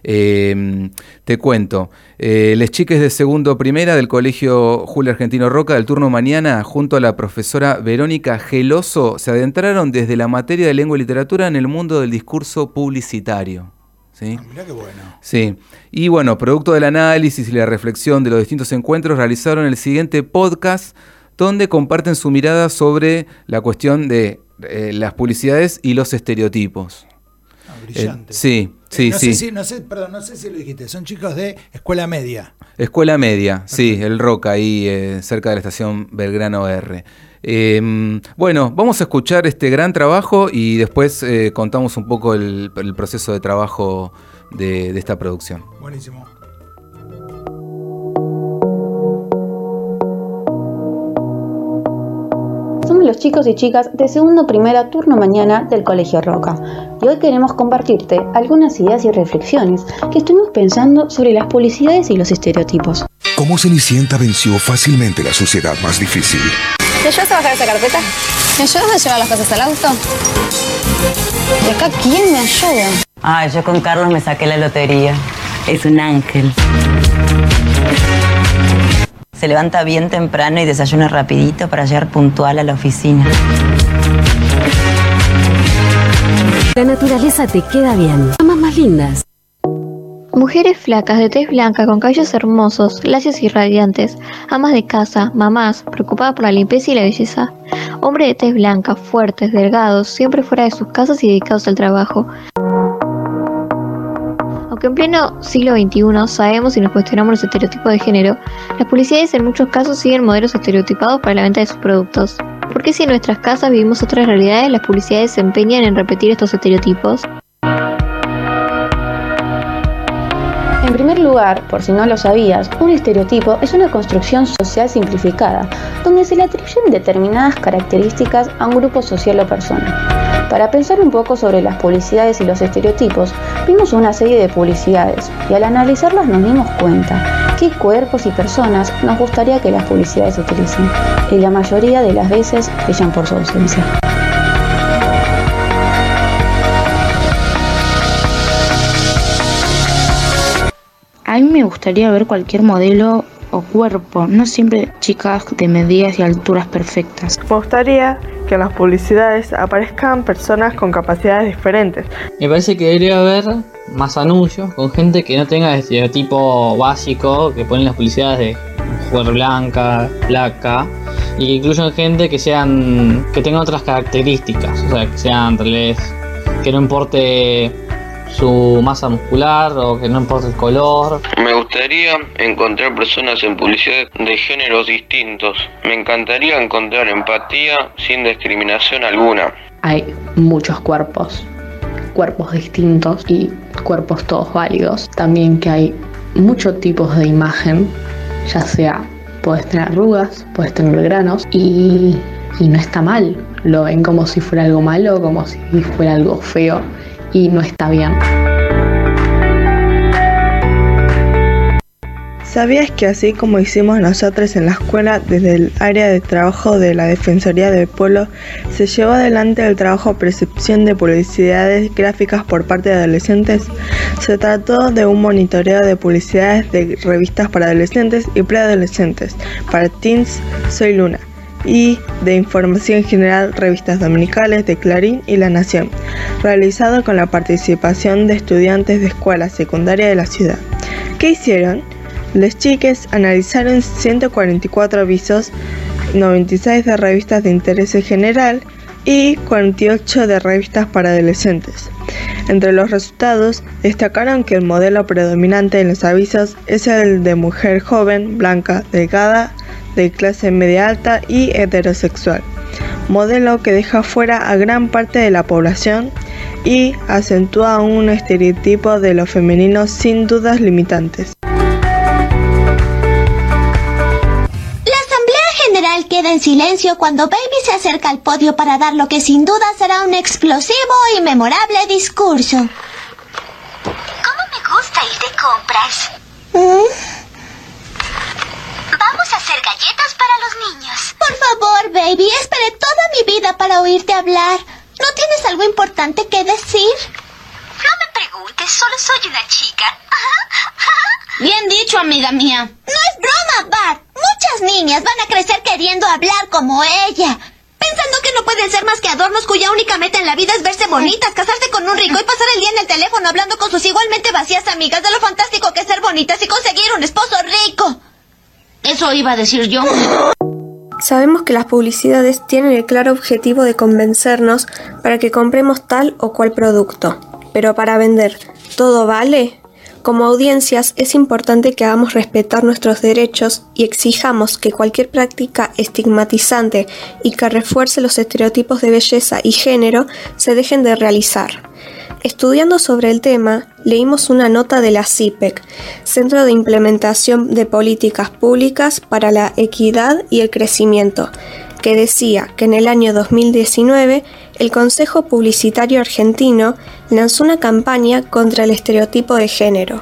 Eh, te cuento, les chiques de segundo primera del Colegio Julio Argentino Roca del turno mañana, junto a la profesora Verónica Geloso, se adentraron desde la materia de lengua y literatura en el mundo del discurso publicitario. ¿Sí? Mirá qué bueno. Sí, y bueno, producto del análisis y la reflexión de los distintos encuentros, realizaron el siguiente podcast donde comparten su mirada sobre la cuestión de eh, las publicidades y los estereotipos. brillante. Eh, sí, sí, Eh, no sí. Sé si, no sé, perdón, no sé si lo dijiste. Son chicos de escuela media. Escuela media, sí, el Roca, ahí cerca de la estación Belgrano R. Eh, bueno, vamos a escuchar este gran trabajo y después eh, contamos un poco el, el proceso de trabajo de, de esta producción. Buenísimo. Somos los chicos y chicas de segundo primera turno mañana del Colegio Roca y hoy queremos compartirte algunas ideas y reflexiones que estuvimos pensando sobre las publicidades y los estereotipos. ¿Cómo Cenicienta venció fácilmente la sociedad más difícil? ¿Me ayudas a bajar esa carpeta? ¿Me ayudas a llevar las cosas al auto? ¿Y acá quién me ayuda? Ay, yo con Carlos me saqué la lotería. Es un ángel. Se levanta bien temprano y desayuna rapidito para llegar puntual a la oficina. La naturaleza te queda bien. Amas más lindas. Mujeres flacas de tez blanca con cabellos hermosos, lacios y radiantes, amas de casa, mamás, preocupadas por la limpieza y la belleza. Hombres de tez blanca, fuertes, delgados, siempre fuera de sus casas y dedicados al trabajo. Aunque en pleno siglo XXI sabemos y nos cuestionamos los estereotipos de género, las publicidades en muchos casos siguen modelos estereotipados para la venta de sus productos. ¿Por qué si en nuestras casas vivimos otras realidades, las publicidades se empeñan en repetir estos estereotipos? En primer lugar, por si no lo sabías, un estereotipo es una construcción social simplificada, donde se le atribuyen determinadas características a un grupo social o persona. Para pensar un poco sobre las publicidades y los estereotipos, vimos una serie de publicidades y al analizarlas nos dimos cuenta qué cuerpos y personas nos gustaría que las publicidades utilicen, y la mayoría de las veces brillan por su ausencia. A mí me gustaría ver cualquier modelo o cuerpo, no siempre chicas de medidas y alturas perfectas. Me gustaría que en las publicidades aparezcan personas con capacidades diferentes. Me parece que debería haber más anuncios con gente que no tenga el estereotipo básico que ponen las publicidades de mujer blanca, placa, y que incluyan gente que sean que tengan otras características, o sea, que sean reales, que no importe su masa muscular o que no importe el color. Me gustaría encontrar personas en publicidad de géneros distintos. Me encantaría encontrar empatía sin discriminación alguna. Hay muchos cuerpos, cuerpos distintos y cuerpos todos válidos. También que hay muchos tipos de imagen, ya sea puedes tener arrugas, puedes tener granos y, y no está mal. Lo ven como si fuera algo malo, como si fuera algo feo y no está bien. ¿Sabías que así como hicimos nosotros en la escuela, desde el área de trabajo de la Defensoría del Pueblo, se llevó adelante el trabajo percepción de publicidades gráficas por parte de adolescentes? Se trató de un monitoreo de publicidades de revistas para adolescentes y preadolescentes, para teens Soy Luna, y de información general revistas dominicales de Clarín y La Nación, realizado con la participación de estudiantes de escuela secundaria de la ciudad. ¿Qué hicieron? Los chiques analizaron 144 avisos, 96 de revistas de interés general y 48 de revistas para adolescentes. Entre los resultados, destacaron que el modelo predominante en los avisos es el de mujer joven, blanca, delgada, de clase media alta y heterosexual, modelo que deja fuera a gran parte de la población y acentúa un estereotipo de lo femenino sin dudas limitantes. general queda en silencio cuando Baby se acerca al podio para dar lo que sin duda será un explosivo y memorable discurso. ¿Cómo me gusta ir de compras? ¿Mm? Galletas para los niños. Por favor, Baby, esperé toda mi vida para oírte hablar. ¿No tienes algo importante que decir? No me preguntes, solo soy una chica. Bien dicho, amiga mía. No es broma, Bart. Muchas niñas van a crecer queriendo hablar como ella. Pensando que no pueden ser más que adornos cuya única meta en la vida es verse bonitas, casarse con un rico y pasar el día en el teléfono hablando con sus igualmente vacías amigas de lo fantástico que es ser bonitas y conseguir un esposo rico. Eso iba a decir yo. Sabemos que las publicidades tienen el claro objetivo de convencernos para que compremos tal o cual producto. Pero para vender, ¿todo vale? Como audiencias es importante que hagamos respetar nuestros derechos y exijamos que cualquier práctica estigmatizante y que refuerce los estereotipos de belleza y género se dejen de realizar. Estudiando sobre el tema, leímos una nota de la CIPEC, Centro de Implementación de Políticas Públicas para la Equidad y el Crecimiento, que decía que en el año 2019 el Consejo Publicitario Argentino lanzó una campaña contra el estereotipo de género.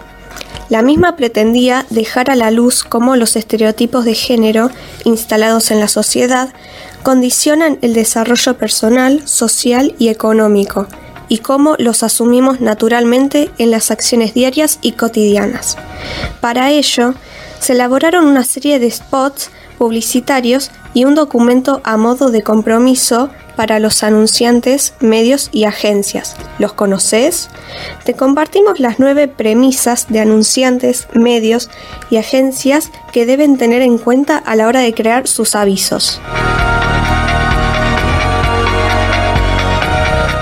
La misma pretendía dejar a la luz cómo los estereotipos de género instalados en la sociedad condicionan el desarrollo personal, social y económico, y cómo los asumimos naturalmente en las acciones diarias y cotidianas. Para ello, se elaboraron una serie de spots publicitarios y un documento a modo de compromiso para los anunciantes, medios y agencias. ¿Los conoces? Te compartimos las nueve premisas de anunciantes, medios y agencias que deben tener en cuenta a la hora de crear sus avisos.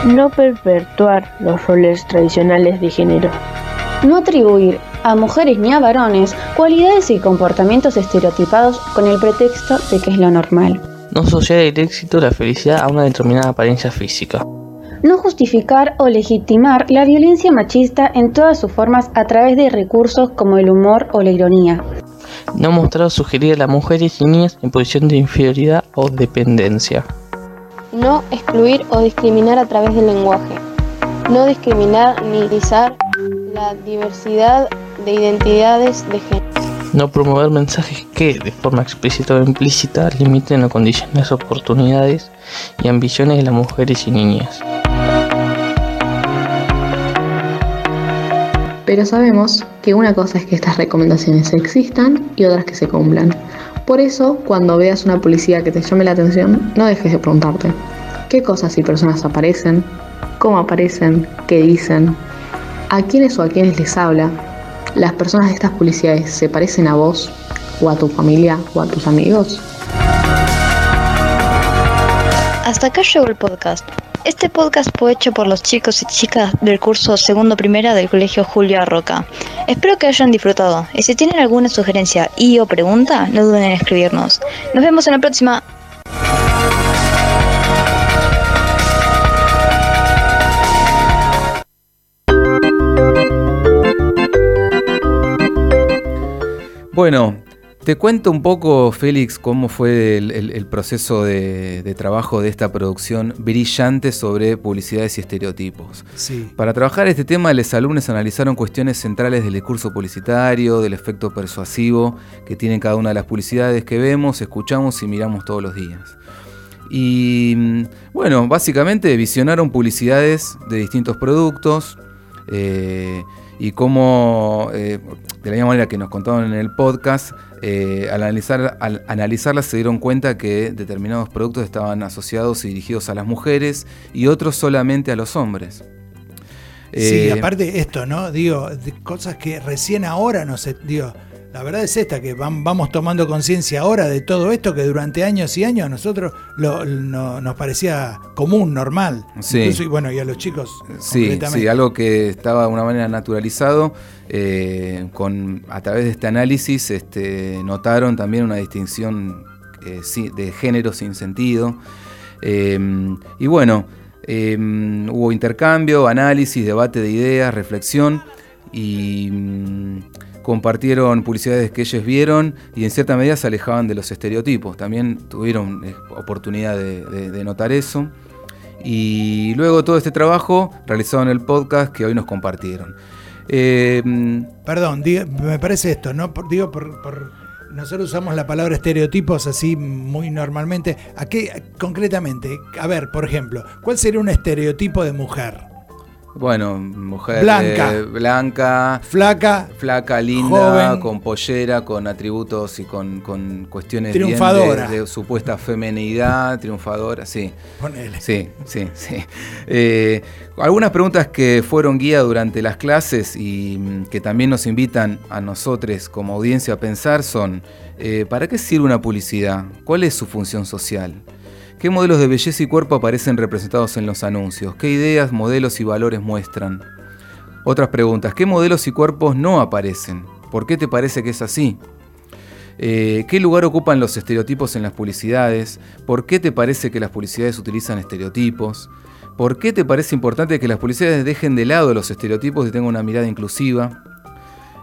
No perpetuar los roles tradicionales de género. No atribuir a mujeres ni a varones cualidades y comportamientos estereotipados con el pretexto de que es lo normal. No asociar el éxito o la felicidad a una determinada apariencia física. No justificar o legitimar la violencia machista en todas sus formas a través de recursos como el humor o la ironía. No mostrar o sugerir a las mujeres y niñas en posición de inferioridad o dependencia. No excluir o discriminar a través del lenguaje. No discriminar ni utilizar la diversidad de identidades de género. No promover mensajes que, de forma explícita o implícita, limiten o condicionen las oportunidades y ambiciones de las mujeres y niñas. Pero sabemos que una cosa es que estas recomendaciones existan y otras que se cumplan. Por eso, cuando veas una publicidad que te llame la atención, no dejes de preguntarte qué cosas y personas aparecen, cómo aparecen, qué dicen, a quiénes o a quiénes les habla, las personas de estas publicidades se parecen a vos o a tu familia o a tus amigos? Hasta acá llegó el podcast. Este podcast fue hecho por los chicos y chicas del curso segundo primera del Colegio Julia Roca. Espero que hayan disfrutado y si tienen alguna sugerencia y o pregunta, no duden en escribirnos. Nos vemos en la próxima. Bueno, Te cuento un poco, Félix, cómo fue el, el- el proceso de, de trabajo de esta producción brillante sobre publicidades y estereotipos. Sí. Para trabajar este tema, los alumnos analizaron cuestiones centrales del discurso publicitario, del efecto persuasivo que tienen cada una de las publicidades que vemos, escuchamos y miramos todos los días. Y mm, bueno, básicamente visionaron publicidades de distintos productos eh, y cómo, eh, de la misma manera que nos contaron en el podcast, eh, al, analizar, al analizarlas se dieron cuenta que determinados productos estaban asociados y dirigidos a las mujeres y otros solamente a los hombres. Sí, Eh, aparte esto, ¿no? Digo, de cosas que recién ahora no sé, digo, la verdad es esta, que vam- vamos tomando conciencia ahora de todo esto que durante años y años a nosotros lo- no- nos parecía común, normal. Sí. Incluso, y bueno, y a los chicos Sí, sí, algo que estaba de una manera naturalizado. eh, con, a través de este análisis este, notaron también una distinción eh, de género sin sentido. Eh, y bueno, eh, hubo intercambio, análisis, debate de ideas, reflexión y mm, compartieron publicidades que ellos vieron y en cierta medida se alejaban de los estereotipos. También tuvieron eh, oportunidad de- notar eso. Y luego todo este trabajo realizado en el podcast que hoy nos compartieron. Eh, Perdón, me parece esto, ¿no? Por- digo, por- nosotros usamos la palabra estereotipos así muy normalmente. ¿A qué concretamente? A ver, por ejemplo, ¿cuál sería un estereotipo de mujer? Bueno, mujer Blanca. eh, blanca, Flaca, flaca, linda, joven. con pollera, con atributos y con, con cuestiones bien Triunfadora. de, de supuesta femenidad, triunfadora, sí. Ponele. Sí, sí, sí. Eh, algunas preguntas que fueron guía durante las clases y mm, que también nos invitan a nosotros como audiencia a pensar son, eh, ¿para qué sirve una publicidad? ¿Cuál es su función social? ¿Qué modelos de belleza y cuerpo aparecen representados en los anuncios? ¿Qué ideas, modelos y valores muestran? Otras preguntas, ¿qué modelos y cuerpos no aparecen? ¿Por qué te parece que es así? Eh, ¿Qué lugar ocupan los estereotipos en las publicidades? ¿Por qué te parece que las publicidades utilizan estereotipos? ¿Por qué te parece importante que las publicidades dejen de lado los estereotipos y tengan una mirada inclusiva?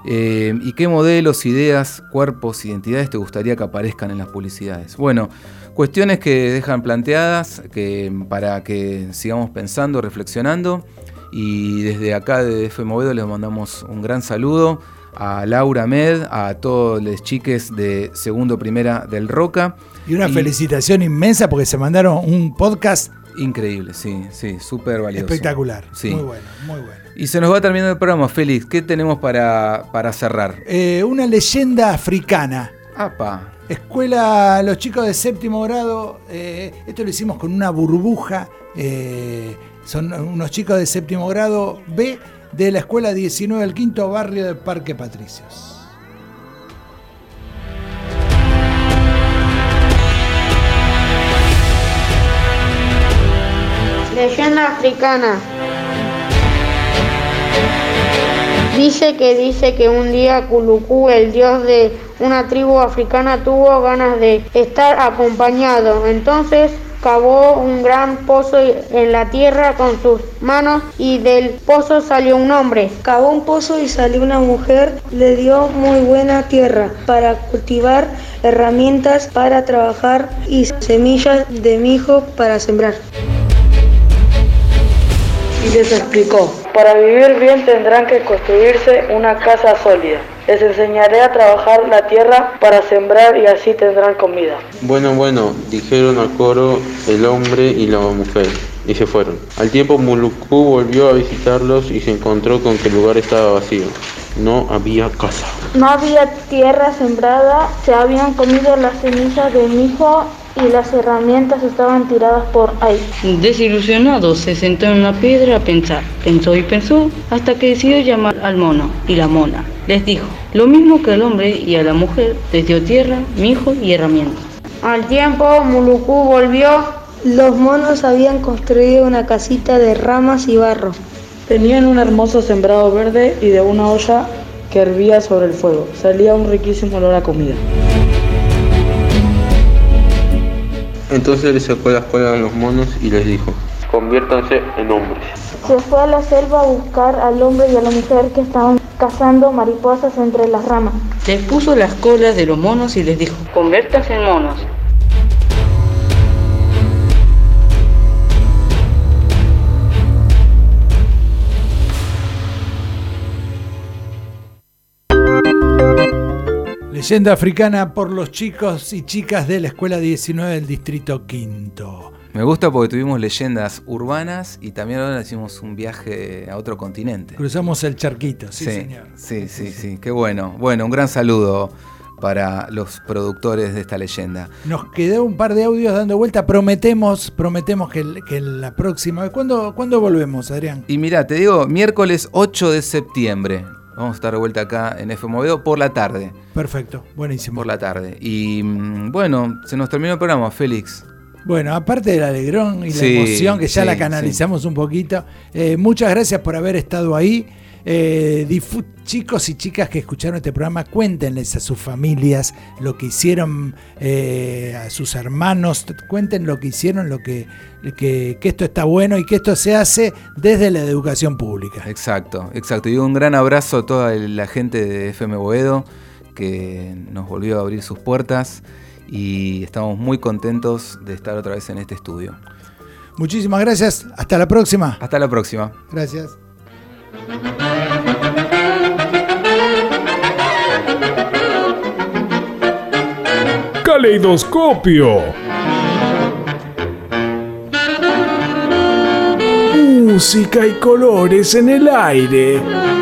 Eh, ¿Y qué modelos, ideas, cuerpos, identidades te gustaría que aparezcan en las publicidades? Bueno, cuestiones que dejan planteadas que, para que sigamos pensando, reflexionando. Y desde acá de F Movedo les mandamos un gran saludo a Laura Med, a todos los chiques de segundo primera del Roca. Y una felicitación inmensa porque se mandaron un podcast Increíble, sí, sí, súper valioso. espectacular. Sí. Muy bueno, muy bueno. Y se nos va terminando el programa, Félix. ¿Qué tenemos para, para cerrar? Eh, una leyenda africana. Apa. Escuela, los chicos de séptimo grado, eh, esto lo hicimos con una burbuja, eh, son unos chicos de séptimo grado B de la escuela 19 del quinto barrio de Parque Patricios. Leyenda africana. Dice que dice que un día Kuluku, el dios de una tribu africana, tuvo ganas de estar acompañado. Entonces cavó un gran pozo en la tierra con sus manos y del pozo salió un hombre. Cavó un pozo y salió una mujer, le dio muy buena tierra para cultivar, herramientas para trabajar y semillas de mijo para sembrar. Y les explicó, para vivir bien tendrán que construirse una casa sólida. Les enseñaré a trabajar la tierra para sembrar y así tendrán comida. Bueno, bueno, dijeron a coro el hombre y la mujer, y se fueron. Al tiempo Muluku volvió a visitarlos y se encontró con que el lugar estaba vacío. No había casa. No había tierra sembrada, se habían comido las semillas de mijo y las herramientas estaban tiradas por ahí. Desilusionado, se sentó en una piedra a pensar. Pensó y pensó hasta que decidió llamar al mono y la mona. Les dijo, lo mismo que al hombre y a la mujer, les dio tierra, mijo y herramientas. Al tiempo, Muluku volvió. Los monos habían construido una casita de ramas y barro. Tenían un hermoso sembrado verde y de una olla que hervía sobre el fuego. Salía un riquísimo olor a comida. Entonces le sacó la escuela a los monos y les dijo, conviértanse en hombres. se fue a la selva a buscar al hombre y a la mujer que estaban cazando mariposas entre las ramas. Les puso las colas de los monos y les dijo, convértanse en monos. Leyenda africana por los chicos y chicas de la Escuela 19 del Distrito Quinto. Me gusta porque tuvimos leyendas urbanas y también ahora hicimos un viaje a otro continente. Cruzamos el charquito, sí, Sí, señor. sí, sí, sí, qué bueno. Bueno, un gran saludo para los productores de esta leyenda. Nos quedó un par de audios dando vuelta. Prometemos, prometemos que, la próxima vez. ¿Cuándo, ¿Cuándo volvemos, Adrián? Y mira, te digo, miércoles 8 de septiembre. Vamos a estar de vuelta acá en F Movedo por la tarde. Perfecto, buenísimo. Por la tarde. Y mm, bueno, se nos terminó el programa, Félix. Bueno, aparte del alegrón y la emoción que ya sí, la canalizamos un poquito, eh, muchas gracias por haber estado ahí. Eh, chicos y chicas que escucharon este programa, cuéntenles a sus familias lo que hicieron, eh, a sus hermanos, cuenten lo que hicieron, lo que, que, que esto está bueno y que esto se hace desde la educación pública. Exacto, exacto. Y un gran abrazo a toda la gente de FM Boedo que nos volvió a abrir sus puertas y estamos muy contentos de estar otra vez en este estudio. Muchísimas gracias, hasta la próxima. Hasta la próxima. Gracias. Caleidoscopio. Música y colores en el aire.